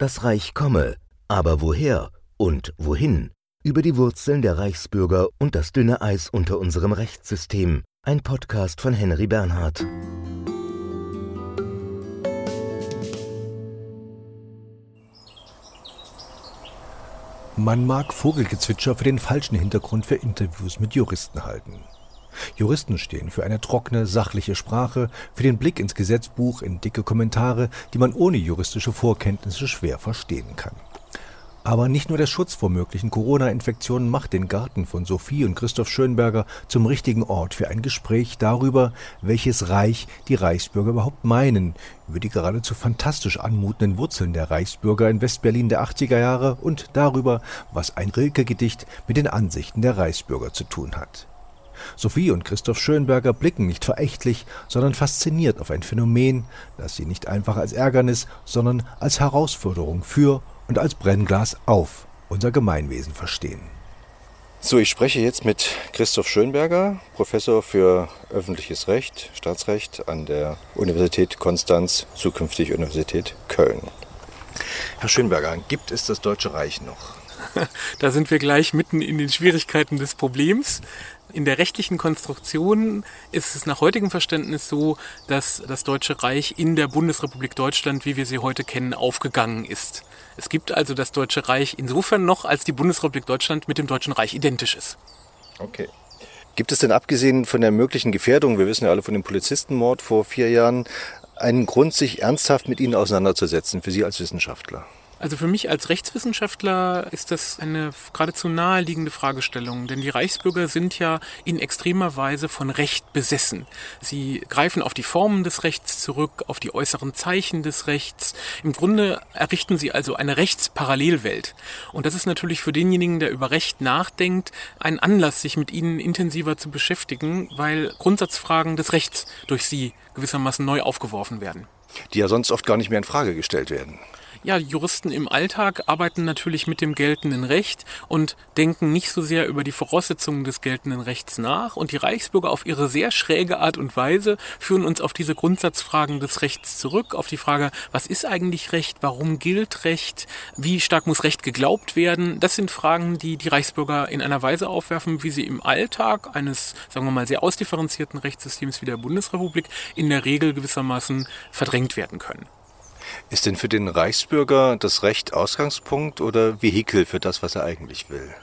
Das Reich komme, aber woher und wohin? Über die Wurzeln der Reichsbürger und das dünne Eis unter unserem Rechtssystem. Ein Podcast von Henry Bernhard. Man mag Vogelgezwitscher für den falschen Hintergrund für Interviews mit Juristen halten. Juristen stehen für eine trockene, sachliche Sprache, für den Blick ins Gesetzbuch, in dicke Kommentare, die man ohne juristische Vorkenntnisse schwer verstehen kann. Aber nicht nur der Schutz vor möglichen Corona-Infektionen macht den Garten von Sophie und Christoph Schönberger zum richtigen Ort für ein Gespräch darüber, welches Reich die Reichsbürger überhaupt meinen, über die geradezu fantastisch anmutenden Wurzeln der Reichsbürger in Westberlin der 80er Jahre und darüber, was ein Rilke-Gedicht mit den Ansichten der Reichsbürger zu tun hat. Sophie und Christoph Schönberger blicken nicht verächtlich, sondern fasziniert auf ein Phänomen, das sie nicht einfach als Ärgernis, sondern als Herausforderung für und als Brennglas auf unser Gemeinwesen verstehen. So, ich spreche jetzt mit Christoph Schönberger, Professor für öffentliches Recht, Staatsrecht an der Universität Konstanz, zukünftig Universität Köln. Herr Schönberger, gibt es das Deutsche Reich noch? Da sind wir gleich mitten in den Schwierigkeiten des Problems. In der rechtlichen Konstruktion ist es nach heutigem Verständnis so, dass das Deutsche Reich in der Bundesrepublik Deutschland, wie wir sie heute kennen, aufgegangen ist. Es gibt also das Deutsche Reich insofern noch, als die Bundesrepublik Deutschland mit dem Deutschen Reich identisch ist. Okay. Gibt es denn abgesehen von der möglichen Gefährdung, wir wissen ja alle von dem Polizistenmord vor vier Jahren, einen Grund, sich ernsthaft mit Ihnen auseinanderzusetzen, für Sie als Wissenschaftler? Also für mich als Rechtswissenschaftler ist das eine geradezu naheliegende Fragestellung, denn die Reichsbürger sind ja in extremer Weise von Recht besessen. Sie greifen auf die Formen des Rechts zurück, auf die äußeren Zeichen des Rechts. Im Grunde errichten sie also eine Rechtsparallelwelt. Und das ist natürlich für denjenigen, der über Recht nachdenkt, ein Anlass, sich mit ihnen intensiver zu beschäftigen, weil Grundsatzfragen des Rechts durch sie gewissermaßen neu aufgeworfen werden. Die ja sonst oft gar nicht mehr in Frage gestellt werden. Ja, Juristen im Alltag arbeiten natürlich mit dem geltenden Recht und denken nicht so sehr über die Voraussetzungen des geltenden Rechts nach. Und die Reichsbürger auf ihre sehr schräge Art und Weise führen uns auf diese Grundsatzfragen des Rechts zurück, auf die Frage, was ist eigentlich Recht, warum gilt Recht, wie stark muss Recht geglaubt werden. Das sind Fragen, die die Reichsbürger in einer Weise aufwerfen, wie sie im Alltag eines, sagen wir mal, sehr ausdifferenzierten Rechtssystems wie der Bundesrepublik in der Regel gewissermaßen verdrängt werden können. Ist denn für den Reichsbürger das Recht Ausgangspunkt oder Vehikel für das, was er eigentlich will?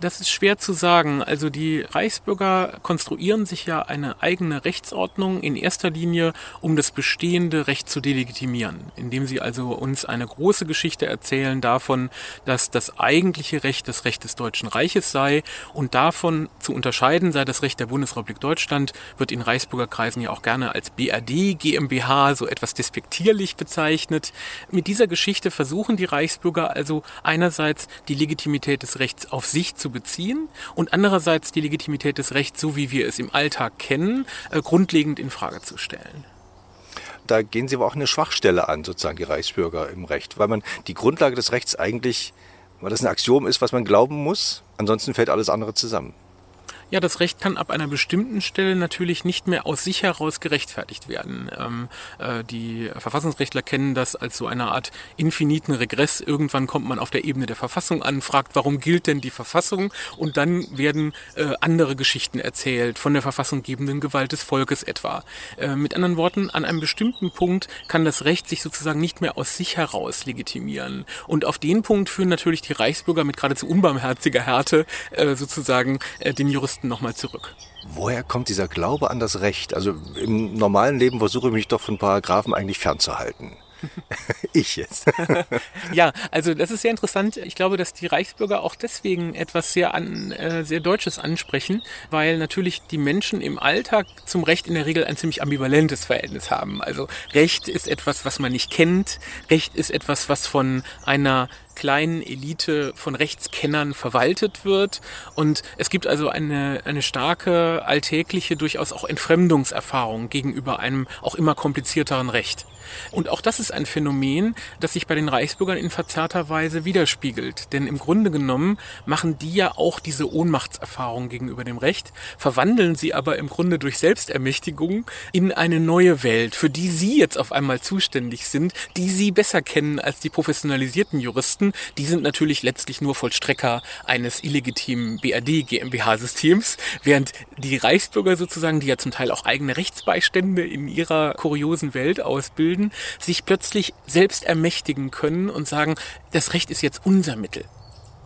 Das ist schwer zu sagen. Also die Reichsbürger konstruieren sich ja eine eigene Rechtsordnung in erster Linie, um das bestehende Recht zu delegitimieren, indem sie also uns eine große Geschichte erzählen davon, dass das eigentliche Recht das Recht des Deutschen Reiches sei und davon zu unterscheiden sei das Recht der Bundesrepublik Deutschland, wird in Reichsbürgerkreisen ja auch gerne als BRD GmbH so etwas despektierlich bezeichnet. Mit dieser Geschichte versuchen die Reichsbürger also einerseits die Legitimität des Rechts auf sich zu beziehen und andererseits die Legitimität des Rechts, so wie wir es im Alltag kennen, äh, grundlegend in Frage zu stellen da gehen Sie aber auch eine Schwachstelle an, sozusagen die Reichsbürger im Recht, weil man die Grundlage des Rechts eigentlich, weil das ein Axiom ist, was man glauben muss, ansonsten fällt alles andere zusammen. Ja, das Recht kann ab einer bestimmten Stelle natürlich nicht mehr aus sich heraus gerechtfertigt werden. Ähm, äh, die Verfassungsrechtler kennen das als so eine Art infiniten Regress. Irgendwann kommt man auf der Ebene der Verfassung an, fragt, warum gilt denn die Verfassung? Und dann werden äh, andere Geschichten erzählt, von der verfassunggebenden Gewalt des Volkes etwa. Äh, mit anderen Worten, an einem bestimmten Punkt kann das Recht sich sozusagen nicht mehr aus sich heraus legitimieren. Und auf den Punkt führen natürlich die Reichsbürger mit geradezu unbarmherziger Härte äh, sozusagen äh, den Juristen Texten nochmal zurück. Woher kommt dieser Glaube an das Recht? Also im normalen Leben versuche ich mich doch von Paragraphen eigentlich fernzuhalten. ich jetzt. ja, also das ist sehr interessant. Ich glaube, dass die Reichsbürger auch deswegen etwas sehr an, äh, sehr Deutsches ansprechen, weil natürlich die Menschen im Alltag zum Recht in der Regel ein ziemlich ambivalentes Verhältnis haben. Also Recht ist etwas, was man nicht kennt. Recht ist etwas, was von einer kleinen Elite von Rechtskennern verwaltet wird. Und es gibt also eine, eine starke alltägliche, durchaus auch Entfremdungserfahrung gegenüber einem auch immer komplizierteren Recht. Und auch das ist ein Phänomen, das sich bei den Reichsbürgern in verzerrter Weise widerspiegelt. Denn im Grunde genommen machen die ja auch diese Ohnmachtserfahrung gegenüber dem Recht, verwandeln sie aber im Grunde durch Selbstermächtigung in eine neue Welt, für die sie jetzt auf einmal zuständig sind, die sie besser kennen als die professionalisierten Juristen. Die sind natürlich letztlich nur Vollstrecker eines illegitimen BRD GmbH-Systems, während die Reichsbürger sozusagen, die ja zum Teil auch eigene Rechtsbeistände in ihrer kuriosen Welt ausbilden, sich plötzlich selbst ermächtigen können und sagen, das Recht ist jetzt unser Mittel.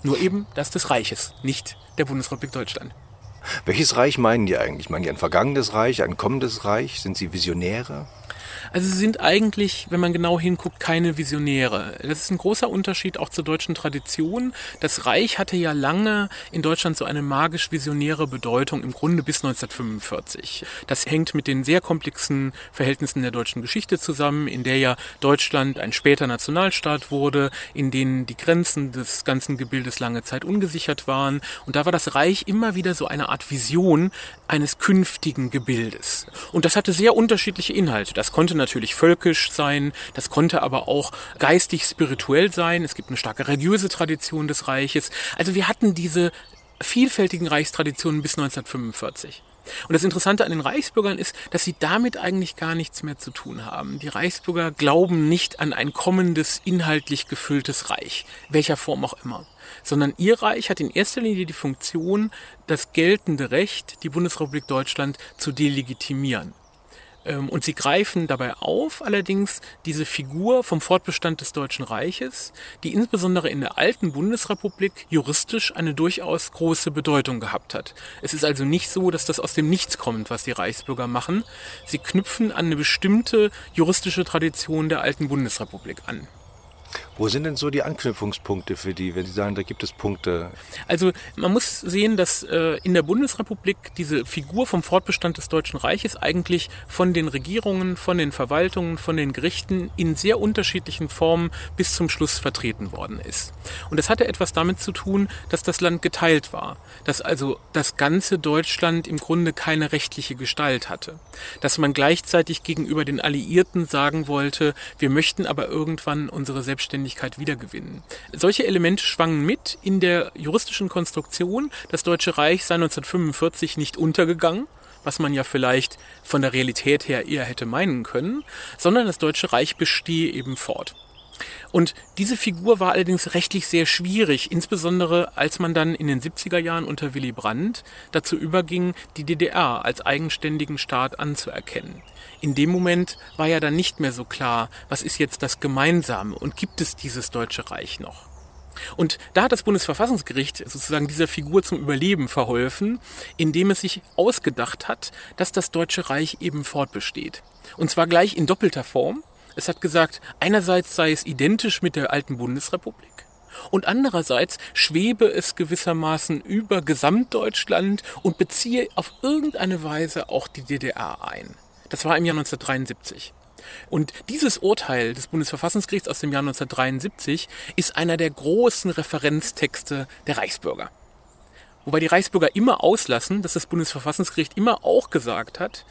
Nur eben das des Reiches, nicht der Bundesrepublik Deutschland. Welches Reich meinen die eigentlich? Meinen die ein vergangenes Reich, ein kommendes Reich? Sind sie Visionäre? Also sie sind eigentlich, wenn man genau hinguckt, keine Visionäre. Das ist ein großer Unterschied auch zur deutschen Tradition. Das Reich hatte ja lange in Deutschland so eine magisch-visionäre Bedeutung, im Grunde bis 1945. Das hängt mit den sehr komplexen Verhältnissen der deutschen Geschichte zusammen, in der ja Deutschland ein später Nationalstaat wurde, in denen die Grenzen des ganzen Gebildes lange Zeit ungesichert waren. Und da war das Reich immer wieder so eine Art Vision eines künftigen Gebildes. Und das hatte sehr unterschiedliche Inhalte. Das konnte natürlich völkisch sein, das konnte aber auch geistig spirituell sein. Es gibt eine starke religiöse Tradition des Reiches. Also wir hatten diese vielfältigen Reichstraditionen bis 1945. Und das Interessante an den Reichsbürgern ist, dass sie damit eigentlich gar nichts mehr zu tun haben. Die Reichsbürger glauben nicht an ein kommendes, inhaltlich gefülltes Reich, welcher Form auch immer, sondern ihr Reich hat in erster Linie die Funktion, das geltende Recht, die Bundesrepublik Deutschland zu delegitimieren. Ähm, und sie greifen dabei auf allerdings diese Figur vom Fortbestand des Deutschen Reiches, die insbesondere in der alten Bundesrepublik juristisch eine durchaus große Bedeutung gehabt hat. Es ist also nicht so, dass das aus dem Nichts kommt, was die Reichsbürger machen. Sie knüpfen an eine bestimmte juristische Tradition der alten Bundesrepublik an. Wo sind denn so die Anknüpfungspunkte für die, wenn Sie sagen, da gibt es Punkte? Also man muss sehen, dass äh, in der Bundesrepublik diese Figur vom Fortbestand des Deutschen Reiches eigentlich von den Regierungen, von den Verwaltungen, von den Gerichten in sehr unterschiedlichen Formen bis zum Schluss vertreten worden ist. Und das hatte etwas damit zu tun, dass das Land geteilt war, dass also das ganze Deutschland im Grunde keine rechtliche Gestalt hatte, dass man gleichzeitig gegenüber den Alliierten sagen wollte, wir möchten aber irgendwann unsere Selbstständigkeit Selbstständigkeit wiedergewinnen. Solche Elemente schwangen mit in der juristischen Konstruktion. Das Deutsche Reich sei 1945 nicht untergegangen, was man ja vielleicht von der Realität her eher hätte meinen können, sondern das Deutsche Reich bestehe eben fort. Und diese Figur war allerdings rechtlich sehr schwierig, insbesondere als man dann in den 70er Jahren unter Willy Brandt dazu überging, die DDR als eigenständigen Staat anzuerkennen in dem Moment war ja dann nicht mehr so klar, was ist jetzt das Gemeinsame und gibt es dieses Deutsche Reich noch? Und da hat das Bundesverfassungsgericht sozusagen dieser Figur zum Überleben verholfen, indem es sich ausgedacht hat, dass das Deutsche Reich eben fortbesteht. Und zwar gleich in doppelter Form. Es hat gesagt, einerseits sei es identisch mit der alten Bundesrepublik und andererseits schwebe es gewissermaßen über Gesamtdeutschland und beziehe auf irgendeine Weise auch die DDR ein. Das war im Jahr 1973. Und dieses Urteil des Bundesverfassungsgerichts aus dem Jahr 1973 ist einer der großen Referenztexte der Reichsbürger. Wobei die Reichsbürger immer auslassen, dass das Bundesverfassungsgericht immer auch gesagt hat,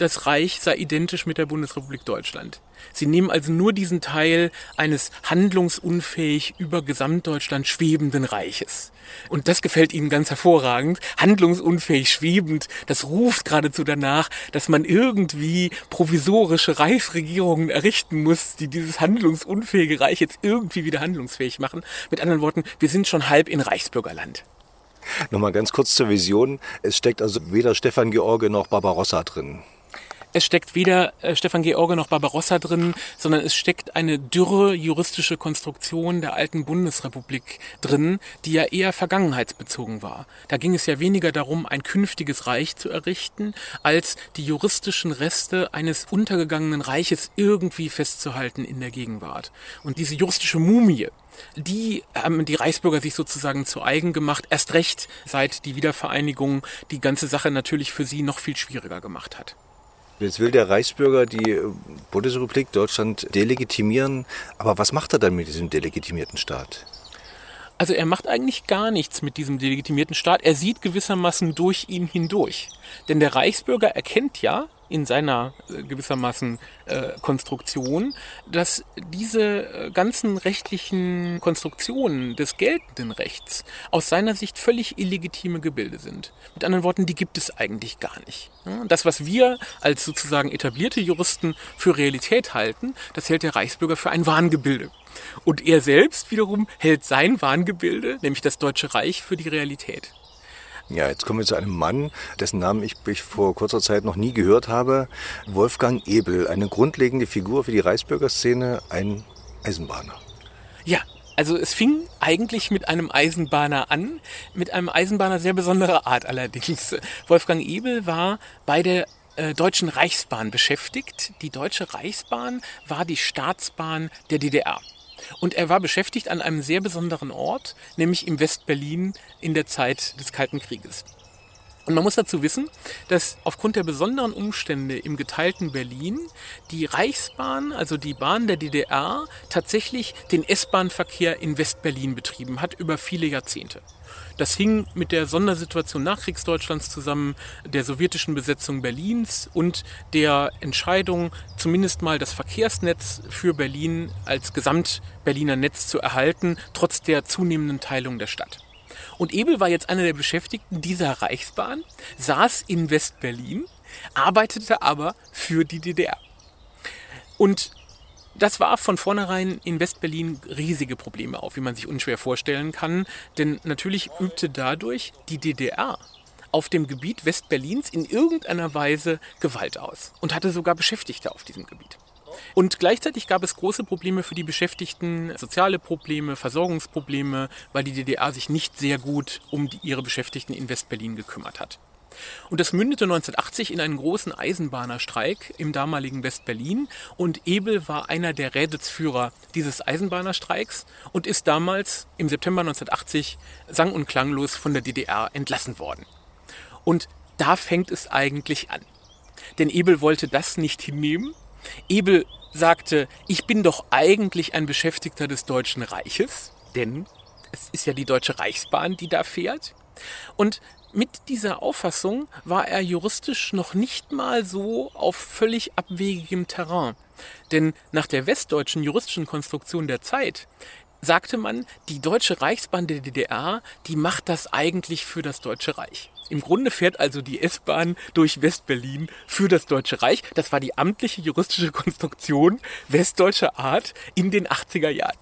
das Reich sei identisch mit der Bundesrepublik Deutschland. Sie nehmen also nur diesen Teil eines handlungsunfähig über Gesamtdeutschland schwebenden Reiches. Und das gefällt ihnen ganz hervorragend. Handlungsunfähig schwebend, das ruft geradezu danach, dass man irgendwie provisorische Reichsregierungen errichten muss, die dieses handlungsunfähige Reich jetzt irgendwie wieder handlungsfähig machen. Mit anderen Worten, wir sind schon halb in Reichsbürgerland. Nochmal ganz kurz zur Vision. Es steckt also weder Stefan George noch Barbarossa drin. Es steckt weder äh, Stefan George noch Barbarossa drin, sondern es steckt eine dürre juristische Konstruktion der alten Bundesrepublik drin, die ja eher vergangenheitsbezogen war. Da ging es ja weniger darum, ein künftiges Reich zu errichten, als die juristischen Reste eines untergegangenen Reiches irgendwie festzuhalten in der Gegenwart. Und diese juristische Mumie, die haben die Reichsbürger sich sozusagen zu eigen gemacht, erst recht seit die Wiedervereinigung die ganze Sache natürlich für sie noch viel schwieriger gemacht hat. Jetzt will der Reichsbürger die Bundesrepublik Deutschland delegitimieren. Aber was macht er dann mit diesem delegitimierten Staat? Also er macht eigentlich gar nichts mit diesem delegitimierten Staat. Er sieht gewissermaßen durch ihn hindurch. Denn der Reichsbürger erkennt ja, in seiner äh, gewissermaßen äh, Konstruktion, dass diese äh, ganzen rechtlichen Konstruktionen des geltenden Rechts aus seiner Sicht völlig illegitime Gebilde sind. Mit anderen Worten, die gibt es eigentlich gar nicht. Das, was wir als sozusagen etablierte Juristen für Realität halten, das hält der Reichsbürger für ein Wahngebilde. Und er selbst wiederum hält sein Wahngebilde, nämlich das Deutsche Reich, für die Realität. Ja, jetzt kommen wir zu einem Mann, dessen Namen ich, ich vor kurzer Zeit noch nie gehört habe. Wolfgang Ebel, eine grundlegende Figur für die Reichsbürgerszene, ein Eisenbahner. Ja, also es fing eigentlich mit einem Eisenbahner an, mit einem Eisenbahner sehr besonderer Art allerdings. Wolfgang Ebel war bei der äh, Deutschen Reichsbahn beschäftigt. Die Deutsche Reichsbahn war die Staatsbahn der DDR. Und er war beschäftigt an einem sehr besonderen Ort, nämlich im Westberlin in der Zeit des Kalten Krieges. Und man muss dazu wissen, dass aufgrund der besonderen Umstände im geteilten Berlin die Reichsbahn, also die Bahn der DDR, tatsächlich den S-Bahn-Verkehr in Westberlin betrieben hat über viele Jahrzehnte. Das hing mit der Sondersituation Nachkriegsdeutschlands zusammen, der sowjetischen Besetzung Berlins und der Entscheidung, zumindest mal das Verkehrsnetz für Berlin als Gesamt-Berliner Netz zu erhalten, trotz der zunehmenden Teilung der Stadt. Und Ebel war jetzt einer der Beschäftigten dieser Reichsbahn, saß in West-Berlin, arbeitete aber für die DDR. Und das war von vornherein in Westberlin riesige Probleme auf, wie man sich unschwer vorstellen kann. Denn natürlich übte dadurch die DDR auf dem Gebiet Westberlins in irgendeiner Weise Gewalt aus und hatte sogar Beschäftigte auf diesem Gebiet. Und gleichzeitig gab es große Probleme für die Beschäftigten, soziale Probleme, Versorgungsprobleme, weil die DDR sich nicht sehr gut um die, ihre Beschäftigten in Westberlin gekümmert hat. Und das mündete 1980 in einen großen Eisenbahnerstreik im damaligen West-Berlin. Und Ebel war einer der Rädelsführer dieses Eisenbahnerstreiks und ist damals im September 1980 sang- und klanglos von der DDR entlassen worden. Und da fängt es eigentlich an. Denn Ebel wollte das nicht hinnehmen. Ebel sagte, ich bin doch eigentlich ein Beschäftigter des Deutschen Reiches, denn es ist ja die Deutsche Reichsbahn, die da fährt. Und mit dieser Auffassung war er juristisch noch nicht mal so auf völlig abwegigem Terrain. Denn nach der westdeutschen juristischen Konstruktion der Zeit sagte man, die Deutsche Reichsbahn der DDR, die macht das eigentlich für das Deutsche Reich. Im Grunde fährt also die S-Bahn durch Westberlin für das Deutsche Reich. Das war die amtliche juristische Konstruktion westdeutscher Art in den 80er Jahren.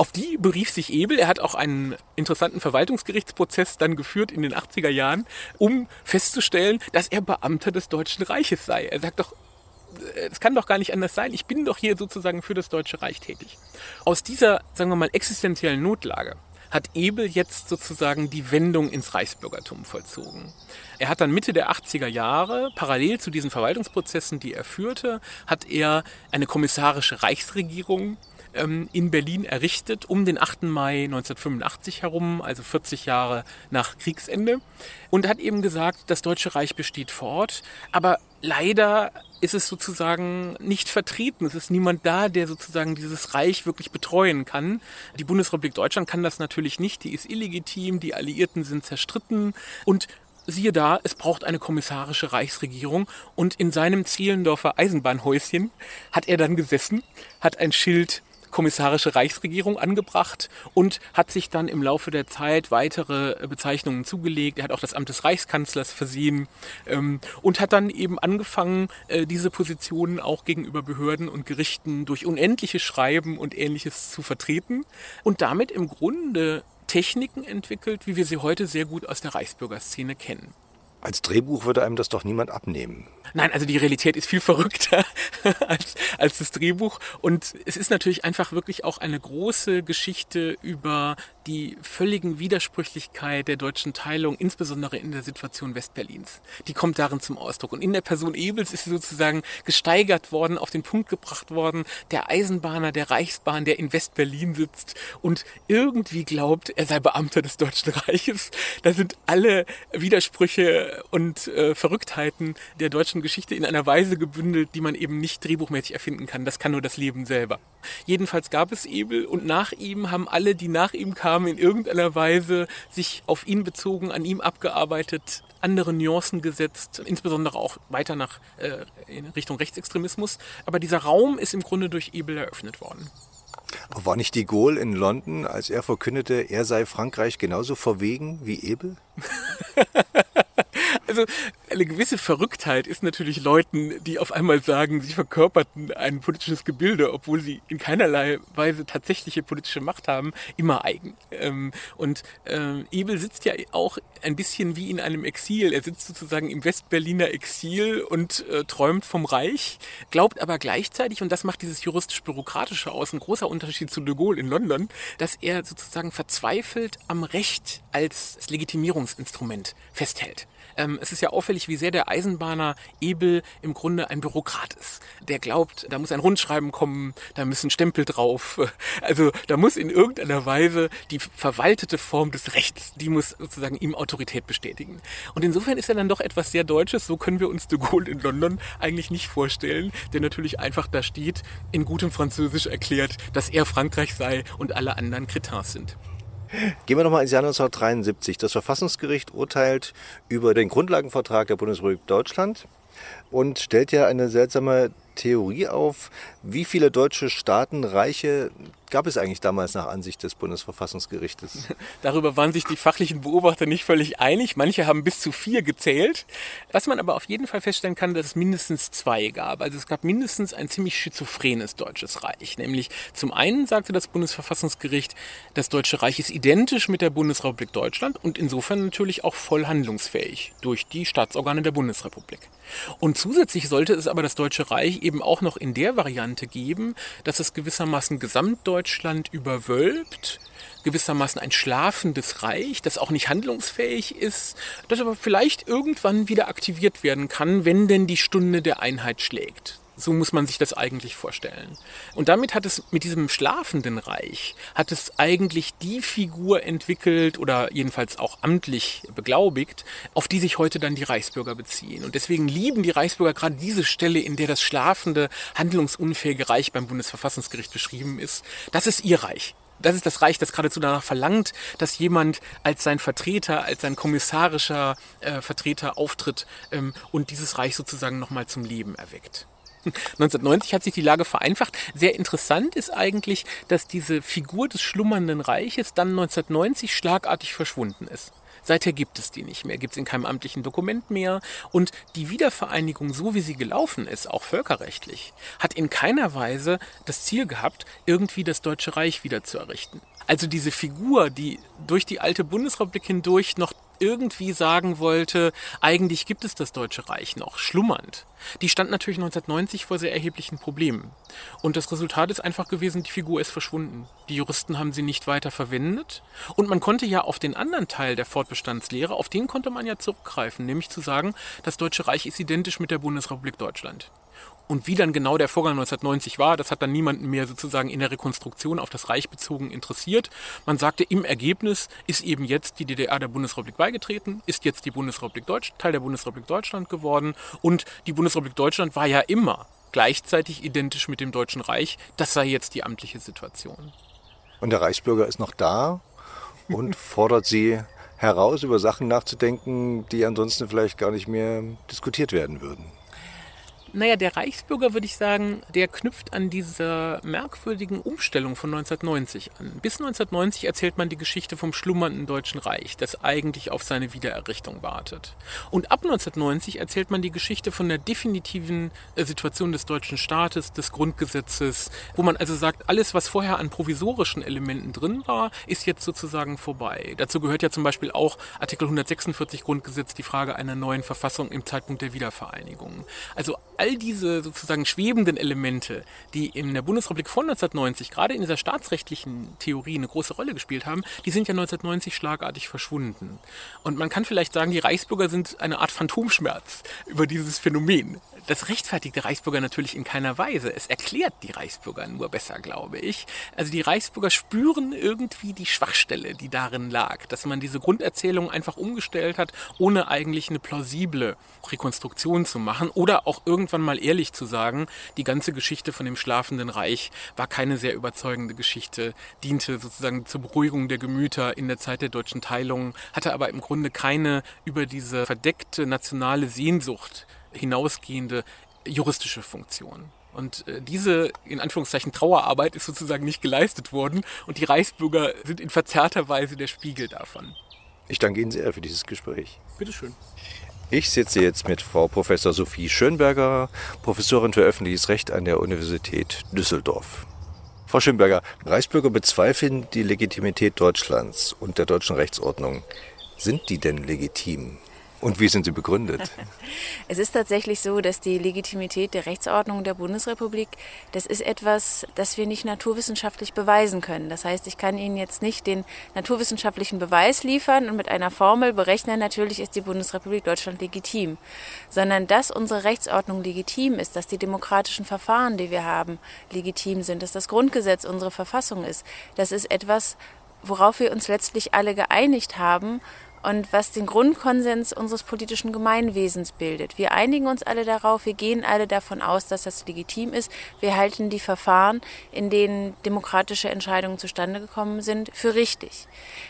Auf die berief sich Ebel. Er hat auch einen interessanten Verwaltungsgerichtsprozess dann geführt in den 80er Jahren, um festzustellen, dass er Beamter des Deutschen Reiches sei. Er sagt doch, es kann doch gar nicht anders sein. Ich bin doch hier sozusagen für das Deutsche Reich tätig. Aus dieser, sagen wir mal, existenziellen Notlage hat Ebel jetzt sozusagen die Wendung ins Reichsbürgertum vollzogen. Er hat dann Mitte der 80er Jahre, parallel zu diesen Verwaltungsprozessen, die er führte, hat er eine kommissarische Reichsregierung in Berlin errichtet, um den 8. Mai 1985 herum, also 40 Jahre nach Kriegsende, und hat eben gesagt, das Deutsche Reich besteht fort, aber leider ist es sozusagen nicht vertreten. Es ist niemand da, der sozusagen dieses Reich wirklich betreuen kann. Die Bundesrepublik Deutschland kann das natürlich nicht. Die ist illegitim, die Alliierten sind zerstritten und siehe da, es braucht eine kommissarische Reichsregierung und in seinem Zielendorfer Eisenbahnhäuschen hat er dann gesessen, hat ein Schild kommissarische Reichsregierung angebracht und hat sich dann im Laufe der Zeit weitere Bezeichnungen zugelegt. Er hat auch das Amt des Reichskanzlers versehen ähm, und hat dann eben angefangen, äh, diese Positionen auch gegenüber Behörden und Gerichten durch unendliche Schreiben und ähnliches zu vertreten und damit im Grunde Techniken entwickelt, wie wir sie heute sehr gut aus der Reichsbürgerszene kennen. Als Drehbuch würde einem das doch niemand abnehmen. Nein, also die Realität ist viel verrückter als, als das Drehbuch. Und es ist natürlich einfach wirklich auch eine große Geschichte über die völligen Widersprüchlichkeit der deutschen Teilung, insbesondere in der Situation Westberlins. Die kommt darin zum Ausdruck. Und in der Person Ebels ist sie sozusagen gesteigert worden, auf den Punkt gebracht worden, der Eisenbahner der Reichsbahn, der in Westberlin sitzt und irgendwie glaubt, er sei Beamter des Deutschen Reiches. Da sind alle Widersprüche und äh, Verrücktheiten der deutschen Geschichte in einer Weise gebündelt, die man eben nicht drehbuchmäßig erfinden kann. Das kann nur das Leben selber. Jedenfalls gab es Ebel und nach ihm haben alle, die nach ihm kamen, haben in irgendeiner Weise sich auf ihn bezogen, an ihm abgearbeitet, andere Nuancen gesetzt, insbesondere auch weiter nach äh, in Richtung Rechtsextremismus. Aber dieser Raum ist im Grunde durch Ebel eröffnet worden. War nicht de Gaulle in London, als er verkündete, er sei Frankreich genauso verwegen wie Ebel? Also eine gewisse Verrücktheit ist natürlich Leuten, die auf einmal sagen, sie verkörperten ein politisches Gebilde, obwohl sie in keinerlei Weise tatsächliche politische Macht haben, immer eigen. Ähm, und ähm, Ebel sitzt ja auch ein bisschen wie in einem Exil. Er sitzt sozusagen im Westberliner Exil und äh, träumt vom Reich, glaubt aber gleichzeitig, und das macht dieses juristisch-bürokratische aus, ein großer Unterschied zu de Gaulle in London, dass er sozusagen verzweifelt am Recht als Legitimierungsinstrument festhält. Ähm, es ist ja auffällig, wie sehr der Eisenbahner Ebel im Grunde ein Bürokrat ist. Der glaubt, da muss ein Rundschreiben kommen, da müssen Stempel drauf. Also da muss in irgendeiner Weise die verwaltete Form des Rechts, die muss sozusagen ihm Autorität bestätigen. Und insofern ist er dann doch etwas sehr Deutsches. So können wir uns de Gaulle in London eigentlich nicht vorstellen, der natürlich einfach da steht, in gutem Französisch erklärt, dass er Frankreich sei und alle anderen Cretins sind. Gehen wir nochmal ins Jahr 1973. Das Verfassungsgericht urteilt über den Grundlagenvertrag der Bundesrepublik Deutschland und stellt ja eine seltsame Theorie auf, wie viele deutsche Staatenreiche gab es eigentlich damals nach Ansicht des Bundesverfassungsgerichtes? Darüber waren sich die fachlichen Beobachter nicht völlig einig. Manche haben bis zu vier gezählt. Was man aber auf jeden Fall feststellen kann, dass es mindestens zwei gab. Also es gab mindestens ein ziemlich schizophrenes deutsches Reich. Nämlich zum einen sagte das Bundesverfassungsgericht, das Deutsche Reich ist identisch mit der Bundesrepublik Deutschland und insofern natürlich auch voll handlungsfähig durch die Staatsorgane der Bundesrepublik. Und zusätzlich sollte es aber das Deutsche Reich eben auch noch in der Variante geben, dass es gewissermaßen Gesamtdeutschland überwölbt, gewissermaßen ein schlafendes Reich, das auch nicht handlungsfähig ist, das aber vielleicht irgendwann wieder aktiviert werden kann, wenn denn die Stunde der Einheit schlägt. So muss man sich das eigentlich vorstellen. Und damit hat es mit diesem schlafenden Reich, hat es eigentlich die Figur entwickelt oder jedenfalls auch amtlich beglaubigt, auf die sich heute dann die Reichsbürger beziehen. Und deswegen lieben die Reichsbürger gerade diese Stelle, in der das schlafende, handlungsunfähige Reich beim Bundesverfassungsgericht beschrieben ist. Das ist ihr Reich das ist das Reich, das geradezu danach verlangt, dass jemand als sein Vertreter, als sein kommissarischer äh, Vertreter auftritt ähm, und dieses Reich sozusagen nochmal zum Leben erweckt. 1990 hat sich die Lage vereinfacht. Sehr interessant ist eigentlich, dass diese Figur des schlummernden Reiches dann 1990 schlagartig verschwunden ist. Seither gibt es die nicht mehr, gibt es in keinem amtlichen Dokument mehr. Und die Wiedervereinigung, so wie sie gelaufen ist, auch völkerrechtlich, hat in keiner Weise das Ziel gehabt, irgendwie das Deutsche Reich wieder zu errichten. Also diese Figur, die durch die alte Bundesrepublik hindurch noch irgendwie sagen wollte, eigentlich gibt es das Deutsche Reich noch, schlummernd. Die stand natürlich 1990 vor sehr erheblichen Problemen. Und das Resultat ist einfach gewesen, die Figur ist verschwunden. Die Juristen haben sie nicht weiter verwendet. Und man konnte ja auf den anderen Teil der Fortbestandslehre, auf den konnte man ja zurückgreifen, nämlich zu sagen, das Deutsche Reich ist identisch mit der Bundesrepublik Deutschland. Und wie dann genau der Vorgang 1990 war, das hat dann niemanden mehr sozusagen in der Rekonstruktion auf das Reich bezogen interessiert. Man sagte, im Ergebnis ist eben jetzt die DDR der Bundesrepublik beigetreten, ist jetzt die Bundesrepublik Deutsch, Teil der Bundesrepublik Deutschland geworden und die Bundesrepublik Deutschland war ja immer gleichzeitig identisch mit dem Deutschen Reich. Das sei jetzt die amtliche Situation. Und der Reichsbürger ist noch da und fordert sie heraus, über Sachen nachzudenken, die ansonsten vielleicht gar nicht mehr diskutiert werden würden. Naja, der Reichsbürger, würde ich sagen, der knüpft an dieser merkwürdigen Umstellung von 1990 an. Bis 1990 erzählt man die Geschichte vom schlummernden Deutschen Reich, das eigentlich auf seine Wiedererrichtung wartet. Und ab 1990 erzählt man die Geschichte von der definitiven äh, Situation des deutschen Staates, des Grundgesetzes, wo man also sagt, alles, was vorher an provisorischen Elementen drin war, ist jetzt sozusagen vorbei. Dazu gehört ja zum Beispiel auch Artikel 146 Grundgesetz die Frage einer neuen Verfassung im Zeitpunkt der Wiedervereinigung. Also all diese sozusagen schwebenden Elemente, die in der Bundesrepublik von 1990 gerade in dieser staatsrechtlichen Theorie eine große Rolle gespielt haben, die sind ja 1990 schlagartig verschwunden. Und man kann vielleicht sagen, die Reichsbürger sind eine Art Phantomschmerz über dieses Phänomen. Das rechtfertigt die Reichsbürger natürlich in keiner Weise. Es erklärt die Reichsbürger nur besser, glaube ich. Also die Reichsbürger spüren irgendwie die Schwachstelle, die darin lag, dass man diese Grunderzählung einfach umgestellt hat, ohne eigentlich eine plausible Rekonstruktion zu machen oder auch irgendwann mal ehrlich zu sagen, die ganze Geschichte von dem schlafenden Reich war keine sehr überzeugende Geschichte, diente sozusagen zur Beruhigung der Gemüter in der Zeit der deutschen Teilung, hatte aber im Grunde keine über diese verdeckte nationale Sehnsucht hinausgehende juristische Funktion. Und äh, diese, in Anführungszeichen, Trauerarbeit ist sozusagen nicht geleistet worden und die Reichsbürger sind in verzerrter Weise der Spiegel davon. Ich danke Ihnen sehr für dieses Gespräch. Bitteschön. Ich sitze jetzt mit Frau Professor Sophie Schönberger, Professorin für öffentliches Recht an der Universität Düsseldorf. Frau Schönberger, Reichsbürger bezweifeln die Legitimität Deutschlands und der deutschen Rechtsordnung. Sind die denn legitim? Und wie sind sie begründet? Es ist tatsächlich so, dass die Legitimität der Rechtsordnung der Bundesrepublik, das ist etwas, das wir nicht naturwissenschaftlich beweisen können. Das heißt, ich kann Ihnen jetzt nicht den naturwissenschaftlichen Beweis liefern und mit einer Formel berechnen, natürlich ist die Bundesrepublik Deutschland legitim, sondern dass unsere Rechtsordnung legitim ist, dass die demokratischen Verfahren, die wir haben, legitim sind, dass das Grundgesetz unsere Verfassung ist. Das ist etwas, worauf wir uns letztlich alle geeinigt haben und was den Grundkonsens unseres politischen Gemeinwesens bildet. Wir einigen uns alle darauf, wir gehen alle davon aus, dass das legitim ist. Wir halten die Verfahren, in denen demokratische Entscheidungen zustande gekommen sind, für richtig.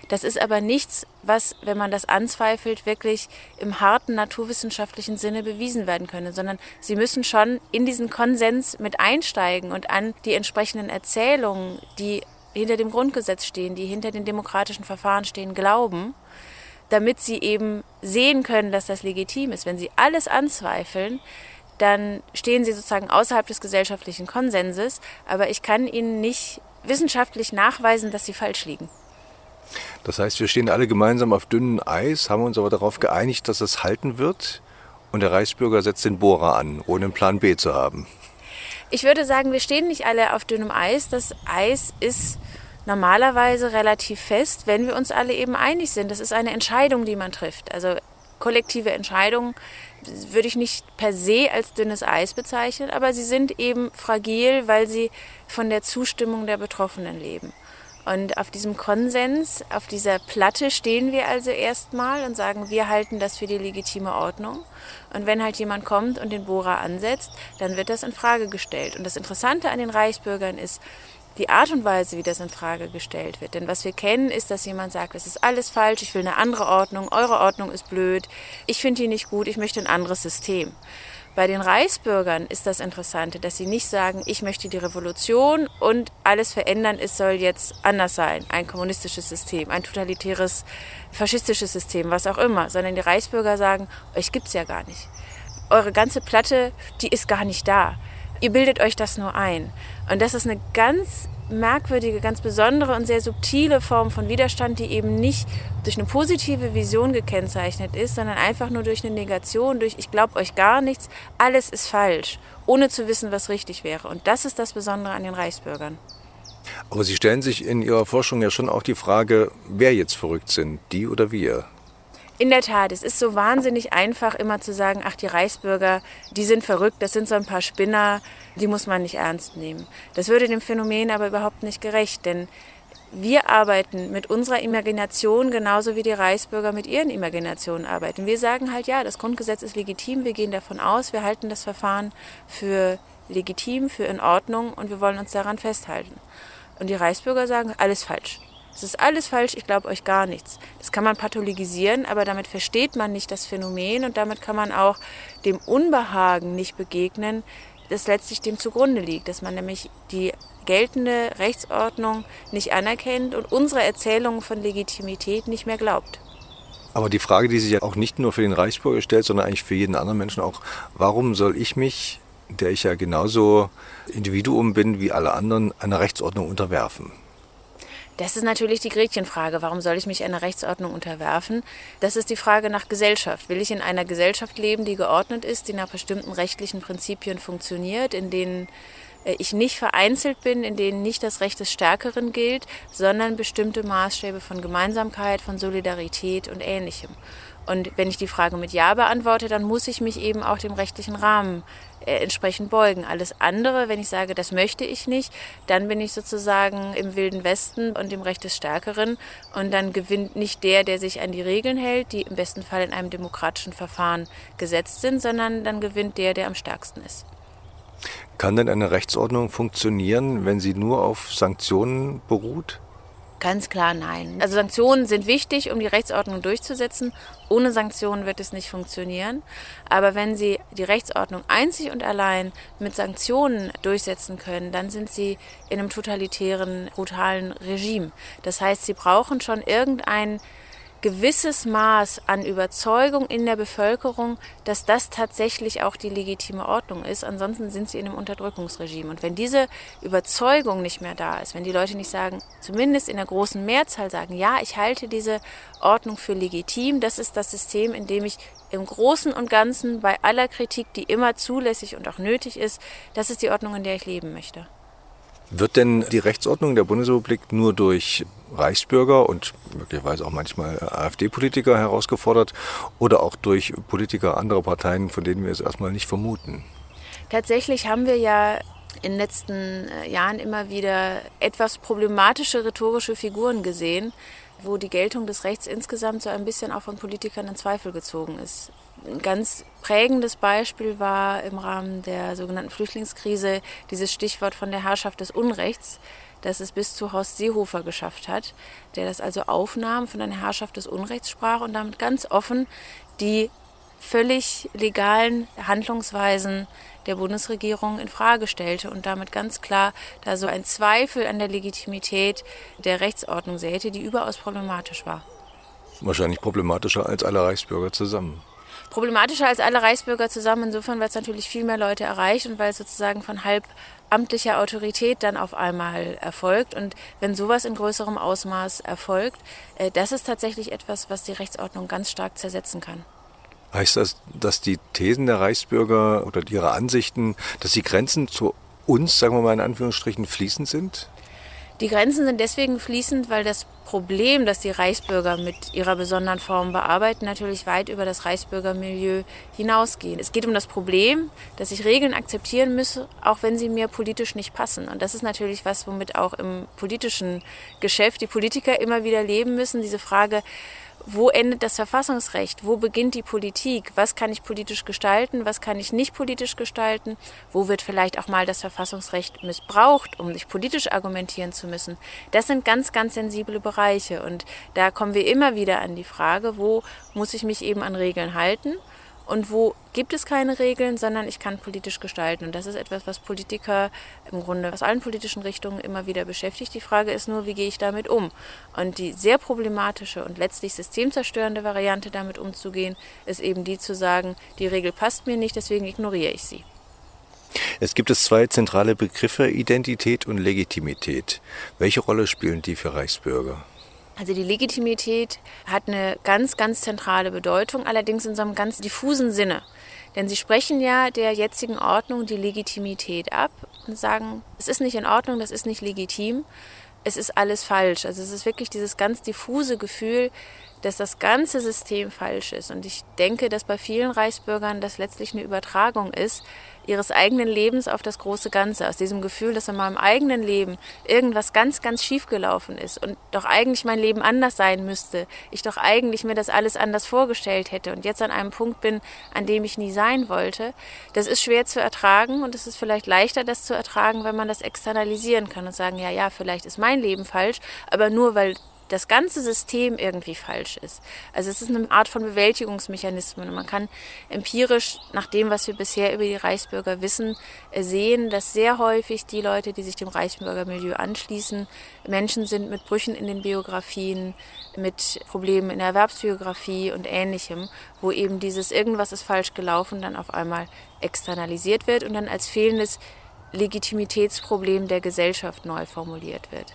Das ist aber nichts, was, wenn man das anzweifelt, wirklich im harten naturwissenschaftlichen Sinne bewiesen werden könne, sondern sie müssen schon in diesen Konsens mit einsteigen und an die entsprechenden Erzählungen, die hinter dem Grundgesetz stehen, die hinter den demokratischen Verfahren stehen, glauben damit sie eben sehen können, dass das legitim ist. Wenn sie alles anzweifeln, dann stehen sie sozusagen außerhalb des gesellschaftlichen Konsenses, aber ich kann ihnen nicht wissenschaftlich nachweisen, dass sie falsch liegen. Das heißt, wir stehen alle gemeinsam auf dünnem Eis, haben uns aber darauf geeinigt, dass es halten wird und der Reichsbürger setzt den Bohrer an, ohne einen Plan B zu haben. Ich würde sagen, wir stehen nicht alle auf dünnem Eis. Das Eis ist normalerweise relativ fest, wenn wir uns alle eben einig sind. Das ist eine Entscheidung, die man trifft. Also kollektive Entscheidungen würde ich nicht per se als dünnes Eis bezeichnen, aber sie sind eben fragil, weil sie von der Zustimmung der Betroffenen leben. Und auf diesem Konsens, auf dieser Platte stehen wir also erstmal und sagen, wir halten das für die legitime Ordnung. Und wenn halt jemand kommt und den Bohrer ansetzt, dann wird das in Frage gestellt. Und das Interessante an den Reichsbürgern ist, die Art und Weise, wie das in Frage gestellt wird. Denn was wir kennen, ist, dass jemand sagt, es ist alles falsch, ich will eine andere Ordnung, eure Ordnung ist blöd, ich finde die nicht gut, ich möchte ein anderes System. Bei den Reichsbürgern ist das Interessante, dass sie nicht sagen, ich möchte die Revolution und alles verändern, es soll jetzt anders sein, ein kommunistisches System, ein totalitäres, faschistisches System, was auch immer, sondern die Reichsbürger sagen, euch gibt es ja gar nicht. Eure ganze Platte, die ist gar nicht da. Ihr bildet euch das nur ein. Und das ist eine ganz merkwürdige, ganz besondere und sehr subtile Form von Widerstand, die eben nicht durch eine positive Vision gekennzeichnet ist, sondern einfach nur durch eine Negation, durch ich glaube euch gar nichts, alles ist falsch, ohne zu wissen, was richtig wäre. Und das ist das Besondere an den Reichsbürgern. Aber Sie stellen sich in Ihrer Forschung ja schon auch die Frage, wer jetzt verrückt sind, die oder wir? In der Tat, es ist so wahnsinnig einfach, immer zu sagen, ach, die Reichsbürger, die sind verrückt, das sind so ein paar Spinner, die muss man nicht ernst nehmen. Das würde dem Phänomen aber überhaupt nicht gerecht, denn wir arbeiten mit unserer Imagination genauso wie die Reichsbürger mit ihren Imaginationen arbeiten. Wir sagen halt, ja, das Grundgesetz ist legitim, wir gehen davon aus, wir halten das Verfahren für legitim, für in Ordnung und wir wollen uns daran festhalten. Und die Reichsbürger sagen, alles falsch. Es ist alles falsch, ich glaube euch gar nichts. Das kann man pathologisieren, aber damit versteht man nicht das Phänomen und damit kann man auch dem Unbehagen nicht begegnen, das letztlich dem zugrunde liegt, dass man nämlich die geltende Rechtsordnung nicht anerkennt und unsere Erzählung von Legitimität nicht mehr glaubt. Aber die Frage, die sich ja auch nicht nur für den Reichsbürger stellt, sondern eigentlich für jeden anderen Menschen auch, warum soll ich mich, der ich ja genauso Individuum bin wie alle anderen, einer Rechtsordnung unterwerfen? Das ist natürlich die Gretchenfrage. Warum soll ich mich einer Rechtsordnung unterwerfen? Das ist die Frage nach Gesellschaft. Will ich in einer Gesellschaft leben, die geordnet ist, die nach bestimmten rechtlichen Prinzipien funktioniert, in denen ich nicht vereinzelt bin, in denen nicht das Recht des Stärkeren gilt, sondern bestimmte Maßstäbe von Gemeinsamkeit, von Solidarität und Ähnlichem. Und wenn ich die Frage mit Ja beantworte, dann muss ich mich eben auch dem rechtlichen Rahmen äh, entsprechend beugen. Alles andere, wenn ich sage, das möchte ich nicht, dann bin ich sozusagen im wilden Westen und im Recht des Stärkeren. Und dann gewinnt nicht der, der sich an die Regeln hält, die im besten Fall in einem demokratischen Verfahren gesetzt sind, sondern dann gewinnt der, der am stärksten ist. Kann denn eine Rechtsordnung funktionieren, wenn sie nur auf Sanktionen beruht? Ganz klar nein. Also Sanktionen sind wichtig, um die Rechtsordnung durchzusetzen. Ohne Sanktionen wird es nicht funktionieren. Aber wenn Sie die Rechtsordnung einzig und allein mit Sanktionen durchsetzen können, dann sind Sie in einem totalitären, brutalen Regime. Das heißt, Sie brauchen schon irgendein gewisses Maß an Überzeugung in der Bevölkerung, dass das tatsächlich auch die legitime Ordnung ist. Ansonsten sind sie in einem Unterdrückungsregime. Und wenn diese Überzeugung nicht mehr da ist, wenn die Leute nicht sagen, zumindest in der großen Mehrzahl sagen, ja, ich halte diese Ordnung für legitim, das ist das System, in dem ich im Großen und Ganzen bei aller Kritik, die immer zulässig und auch nötig ist, das ist die Ordnung, in der ich leben möchte. Wird denn die Rechtsordnung der Bundesrepublik nur durch Reichsbürger und möglicherweise auch manchmal AfD-Politiker herausgefordert oder auch durch Politiker anderer Parteien, von denen wir es erstmal nicht vermuten? Tatsächlich haben wir ja in den letzten äh, Jahren immer wieder etwas problematische rhetorische Figuren gesehen, wo die Geltung des Rechts insgesamt so ein bisschen auch von Politikern in Zweifel gezogen ist. Ein ganz prägendes Beispiel war im Rahmen der sogenannten Flüchtlingskrise dieses Stichwort von der Herrschaft des Unrechts, das es bis zu Horst Seehofer geschafft hat, der das also aufnahm, von einer Herrschaft des Unrechts sprach und damit ganz offen die völlig legalen Handlungsweisen der Bundesregierung in Frage stellte und damit ganz klar da so ein Zweifel an der Legitimität der Rechtsordnung säte, die überaus problematisch war. Wahrscheinlich problematischer als alle Reichsbürger zusammen. Problematischer als alle Reichsbürger zusammen, insofern, weil es natürlich viel mehr Leute erreicht und weil es sozusagen von halb amtlicher Autorität dann auf einmal erfolgt. Und wenn sowas in größerem Ausmaß erfolgt, äh, das ist tatsächlich etwas, was die Rechtsordnung ganz stark zersetzen kann. Heißt das, dass die Thesen der Reichsbürger oder ihre Ansichten, dass die Grenzen zu uns, sagen wir mal in Anführungsstrichen, fließend sind? Die Grenzen sind deswegen fließend, weil das Problem, das die Reichsbürger mit ihrer besonderen Form bearbeiten, natürlich weit über das Reichsbürgermilieu hinausgehen. Es geht um das Problem, dass ich Regeln akzeptieren müsse, auch wenn sie mir politisch nicht passen. Und das ist natürlich was, womit auch im politischen Geschäft die Politiker immer wieder leben müssen. Diese Frage, wo endet das Verfassungsrecht? Wo beginnt die Politik? Was kann ich politisch gestalten? Was kann ich nicht politisch gestalten? Wo wird vielleicht auch mal das Verfassungsrecht missbraucht, um sich politisch argumentieren zu müssen? Das sind ganz, ganz sensible Bereiche. Und da kommen wir immer wieder an die Frage, wo muss ich mich eben an Regeln halten? Und wo gibt es keine Regeln, sondern ich kann politisch gestalten. Und das ist etwas, was Politiker im Grunde aus allen politischen Richtungen immer wieder beschäftigt. Die Frage ist nur, wie gehe ich damit um? Und die sehr problematische und letztlich systemzerstörende Variante, damit umzugehen, ist eben die zu sagen, die Regel passt mir nicht, deswegen ignoriere ich sie. Es gibt es zwei zentrale Begriffe, Identität und Legitimität. Welche Rolle spielen die für Reichsbürger? Also die Legitimität hat eine ganz, ganz zentrale Bedeutung, allerdings in so einem ganz diffusen Sinne. Denn sie sprechen ja der jetzigen Ordnung die Legitimität ab und sagen, es ist nicht in Ordnung, das ist nicht legitim, es ist alles falsch. Also es ist wirklich dieses ganz diffuse Gefühl, dass das ganze System falsch ist. Und ich denke, dass bei vielen Reichsbürgern das letztlich eine Übertragung ist ihres eigenen Lebens auf das große Ganze. Aus diesem Gefühl, dass in meinem eigenen Leben irgendwas ganz, ganz schief gelaufen ist und doch eigentlich mein Leben anders sein müsste. Ich doch eigentlich mir das alles anders vorgestellt hätte und jetzt an einem Punkt bin, an dem ich nie sein wollte. Das ist schwer zu ertragen und es ist vielleicht leichter, das zu ertragen, wenn man das externalisieren kann und sagen, ja, ja, vielleicht ist mein Leben falsch, aber nur weil das ganze System irgendwie falsch ist. Also es ist eine Art von Bewältigungsmechanismen. Man kann empirisch nach dem, was wir bisher über die Reichsbürger wissen, äh, sehen, dass sehr häufig die Leute, die sich dem Reichsbürgermilieu anschließen, Menschen sind mit Brüchen in den Biografien, mit Problemen in der Erwerbsbiografie und ähnlichem, wo eben dieses irgendwas ist falsch gelaufen dann auf einmal externalisiert wird und dann als fehlendes Legitimitätsproblem der Gesellschaft neu formuliert wird.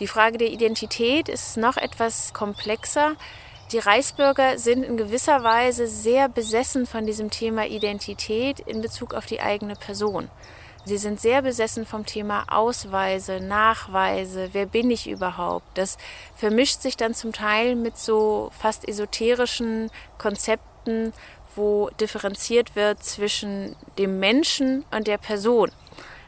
Die Frage der Identität ist noch etwas komplexer. Die Reichsbürger sind in gewisser Weise sehr besessen von diesem Thema Identität in Bezug auf die eigene Person. Sie sind sehr besessen vom Thema Ausweise, Nachweise, wer bin ich überhaupt? Das vermischt sich dann zum Teil mit so fast esoterischen Konzepten, wo differenziert wird zwischen dem Menschen und der Person.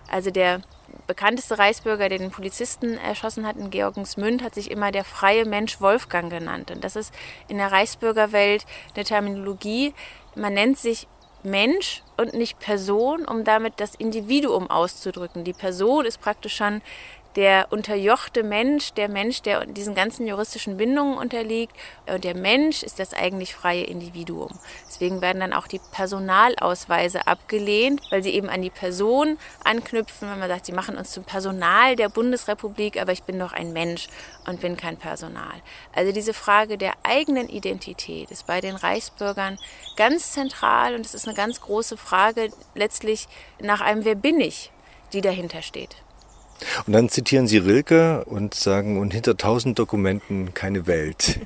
Also der bekannteste Reichsbürger, der den Polizisten erschossen hat in Georgensmünd, hat sich immer der freie Mensch Wolfgang genannt. Und das ist in der Reichsbürgerwelt eine Terminologie. Man nennt sich Mensch und nicht Person, um damit das Individuum auszudrücken. Die Person ist praktisch schon der unterjochte Mensch, der Mensch, der diesen ganzen juristischen Bindungen unterliegt. Und der Mensch ist das eigentlich freie Individuum. Deswegen werden dann auch die Personalausweise abgelehnt, weil sie eben an die Person anknüpfen, wenn man sagt, sie machen uns zum Personal der Bundesrepublik, aber ich bin doch ein Mensch und bin kein Personal. Also diese Frage der eigenen Identität ist bei den Reichsbürgern ganz zentral und es ist eine ganz große Frage letztlich nach einem Wer bin ich, die dahinter steht. Und dann zitieren Sie Rilke und sagen, und hinter tausend Dokumenten keine Welt.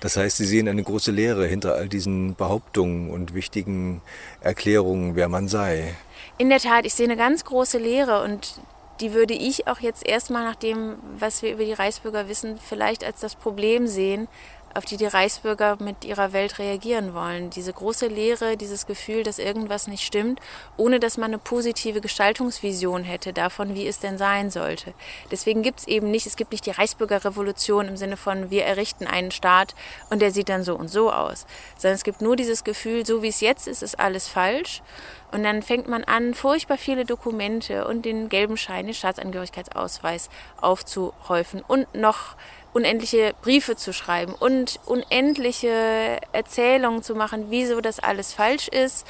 Das heißt, Sie sehen eine große Lehre hinter all diesen Behauptungen und wichtigen Erklärungen, wer man sei. In der Tat, ich sehe eine ganz große Lehre und die würde ich auch jetzt erstmal nach dem, was wir über die Reichsbürger wissen, vielleicht als das Problem sehen, auf die die Reichsbürger mit ihrer Welt reagieren wollen. Diese große Leere, dieses Gefühl, dass irgendwas nicht stimmt, ohne dass man eine positive Gestaltungsvision hätte davon, wie es denn sein sollte. Deswegen gibt es eben nicht, es gibt nicht die Reichsbürgerrevolution im Sinne von, wir errichten einen Staat und der sieht dann so und so aus, sondern es gibt nur dieses Gefühl, so wie es jetzt ist, ist alles falsch. Und dann fängt man an, furchtbar viele Dokumente und den gelben Schein, den Staatsangehörigkeitsausweis aufzuhäufen und noch unendliche Briefe zu schreiben und unendliche Erzählungen zu machen, wieso das alles falsch ist,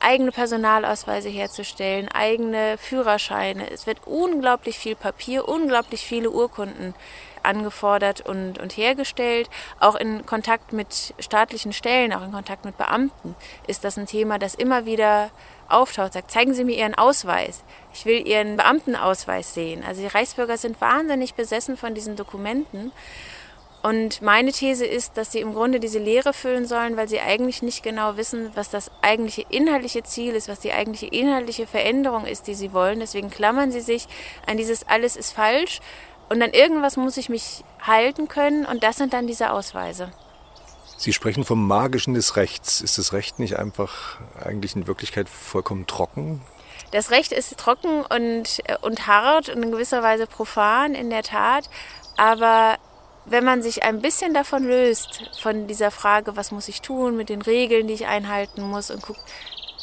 eigene Personalausweise herzustellen, eigene Führerscheine. Es wird unglaublich viel Papier, unglaublich viele Urkunden angefordert und, und hergestellt. Auch in Kontakt mit staatlichen Stellen, auch in Kontakt mit Beamten ist das ein Thema, das immer wieder auftaucht, sagt, zeigen Sie mir Ihren Ausweis. Ich will Ihren Beamtenausweis sehen. Also die Reichsbürger sind wahnsinnig besessen von diesen Dokumenten. Und meine These ist, dass sie im Grunde diese Lehre füllen sollen, weil sie eigentlich nicht genau wissen, was das eigentliche inhaltliche Ziel ist, was die eigentliche inhaltliche Veränderung ist, die sie wollen. Deswegen klammern sie sich an dieses alles ist falsch und an irgendwas muss ich mich halten können und das sind dann diese Ausweise. Sie sprechen vom Magischen des Rechts. Ist das Recht nicht einfach eigentlich in Wirklichkeit vollkommen trocken? Das Recht ist trocken und, und hart und in gewisser Weise profan, in der Tat. Aber wenn man sich ein bisschen davon löst, von dieser Frage, was muss ich tun mit den Regeln, die ich einhalten muss und guckt,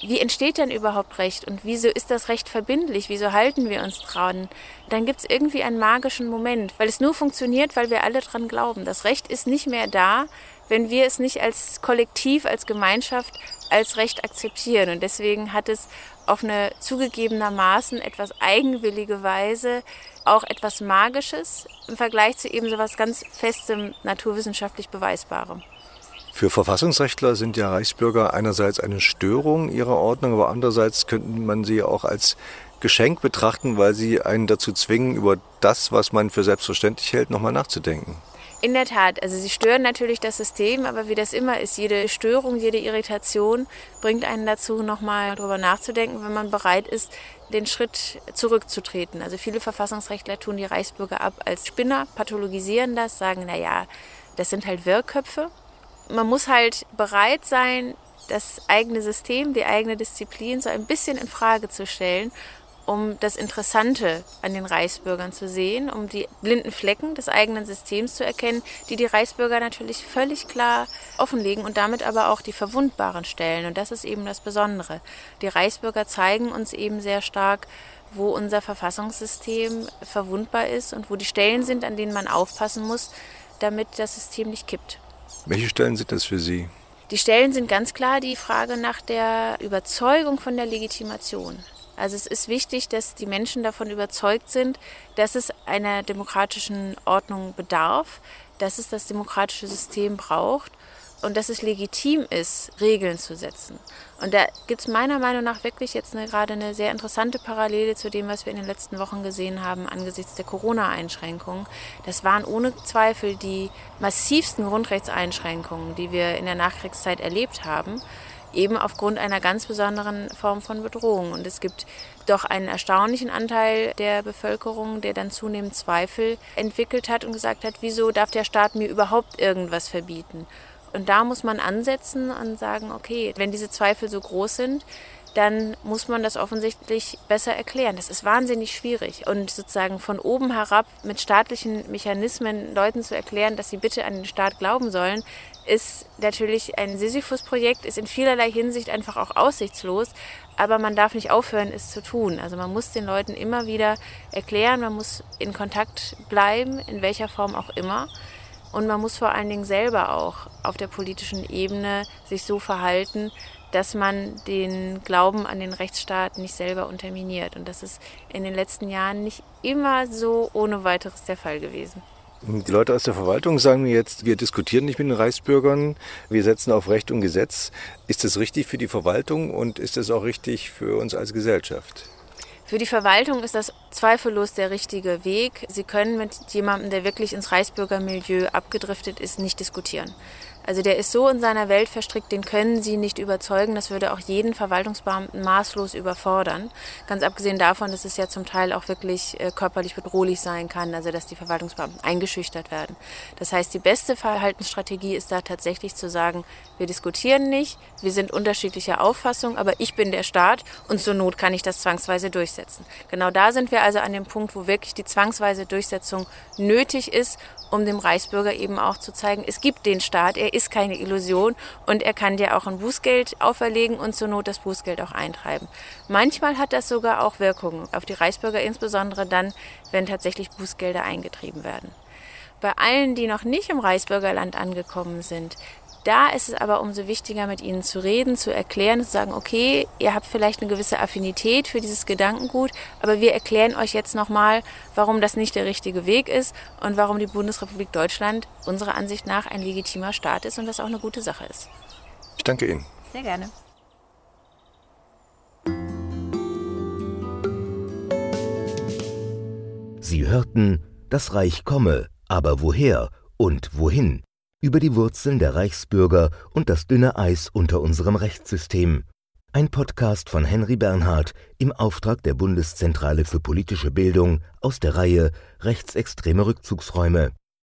wie entsteht denn überhaupt Recht und wieso ist das Recht verbindlich, wieso halten wir uns dran, dann gibt es irgendwie einen magischen Moment, weil es nur funktioniert, weil wir alle dran glauben. Das Recht ist nicht mehr da, wenn wir es nicht als Kollektiv, als Gemeinschaft, als Recht akzeptieren. Und deswegen hat es auf eine zugegebenermaßen etwas eigenwillige Weise auch etwas Magisches im Vergleich zu eben so etwas ganz Festem, naturwissenschaftlich Beweisbarem. Für Verfassungsrechtler sind ja Reichsbürger einerseits eine Störung ihrer Ordnung, aber andererseits könnte man sie auch als Geschenk betrachten, weil sie einen dazu zwingen, über das, was man für selbstverständlich hält, nochmal nachzudenken. In der Tat, also sie stören natürlich das System, aber wie das immer ist, jede Störung, jede Irritation bringt einen dazu, nochmal darüber nachzudenken, wenn man bereit ist, den Schritt zurückzutreten. Also viele Verfassungsrechtler tun die Reichsbürger ab als Spinner, pathologisieren das, sagen, na ja, das sind halt Wirrköpfe. Man muss halt bereit sein, das eigene System, die eigene Disziplin so ein bisschen in Frage zu stellen um das Interessante an den Reichsbürgern zu sehen, um die blinden Flecken des eigenen Systems zu erkennen, die die Reichsbürger natürlich völlig klar offenlegen und damit aber auch die verwundbaren Stellen. Und das ist eben das Besondere. Die Reichsbürger zeigen uns eben sehr stark, wo unser Verfassungssystem verwundbar ist und wo die Stellen sind, an denen man aufpassen muss, damit das System nicht kippt. Welche Stellen sind das für Sie? Die Stellen sind ganz klar die Frage nach der Überzeugung von der Legitimation. Also es ist wichtig, dass die Menschen davon überzeugt sind, dass es einer demokratischen Ordnung bedarf, dass es das demokratische System braucht und dass es legitim ist, Regeln zu setzen. Und da gibt es meiner Meinung nach wirklich jetzt eine, gerade eine sehr interessante Parallele zu dem, was wir in den letzten Wochen gesehen haben angesichts der Corona-Einschränkungen. Das waren ohne Zweifel die massivsten Grundrechtseinschränkungen, die wir in der Nachkriegszeit erlebt haben eben aufgrund einer ganz besonderen Form von Bedrohung. Und es gibt doch einen erstaunlichen Anteil der Bevölkerung, der dann zunehmend Zweifel entwickelt hat und gesagt hat, wieso darf der Staat mir überhaupt irgendwas verbieten? Und da muss man ansetzen und sagen, okay, wenn diese Zweifel so groß sind, dann muss man das offensichtlich besser erklären. Das ist wahnsinnig schwierig. Und sozusagen von oben herab mit staatlichen Mechanismen Leuten zu erklären, dass sie bitte an den Staat glauben sollen, ist natürlich ein Sisyphus-Projekt, ist in vielerlei Hinsicht einfach auch aussichtslos. Aber man darf nicht aufhören, es zu tun. Also man muss den Leuten immer wieder erklären, man muss in Kontakt bleiben, in welcher Form auch immer. Und man muss vor allen Dingen selber auch auf der politischen Ebene sich so verhalten, dass man den Glauben an den Rechtsstaat nicht selber unterminiert. Und das ist in den letzten Jahren nicht immer so ohne weiteres der Fall gewesen. Die Leute aus der Verwaltung sagen mir jetzt, wir diskutieren nicht mit den Reichsbürgern, wir setzen auf Recht und Gesetz. Ist das richtig für die Verwaltung und ist das auch richtig für uns als Gesellschaft? Für die Verwaltung ist das zweifellos der richtige Weg. Sie können mit jemandem, der wirklich ins Reichsbürgermilieu abgedriftet ist, nicht diskutieren. Also der ist so in seiner Welt verstrickt, den können Sie nicht überzeugen. Das würde auch jeden Verwaltungsbeamten maßlos überfordern. Ganz abgesehen davon, dass es ja zum Teil auch wirklich äh, körperlich bedrohlich sein kann, also dass die Verwaltungsbeamten eingeschüchtert werden. Das heißt, die beste Verhaltensstrategie ist da tatsächlich zu sagen, wir diskutieren nicht, wir sind unterschiedlicher Auffassung, aber ich bin der Staat und zur Not kann ich das zwangsweise durchsetzen. Genau da sind wir also an dem Punkt, wo wirklich die zwangsweise Durchsetzung nötig ist um dem Reichsbürger eben auch zu zeigen, es gibt den Staat, er ist keine Illusion und er kann dir auch ein Bußgeld auferlegen und zur Not das Bußgeld auch eintreiben. Manchmal hat das sogar auch Wirkungen auf die Reichsbürger, insbesondere dann, wenn tatsächlich Bußgelder eingetrieben werden. Bei allen, die noch nicht im Reichsbürgerland angekommen sind, da ist es aber umso wichtiger, mit ihnen zu reden, zu erklären, zu sagen, okay, ihr habt vielleicht eine gewisse Affinität für dieses Gedankengut, aber wir erklären euch jetzt nochmal, warum das nicht der richtige Weg ist und warum die Bundesrepublik Deutschland unserer Ansicht nach ein legitimer Staat ist und das auch eine gute Sache ist. Ich danke Ihnen. Sehr gerne. Sie hörten, das Reich komme, aber woher und wohin? Über die Wurzeln der Reichsbürger und das dünne Eis unter unserem Rechtssystem. Ein Podcast von Henry Bernhard im Auftrag der Bundeszentrale für politische Bildung aus der Reihe Rechtsextreme Rückzugsräume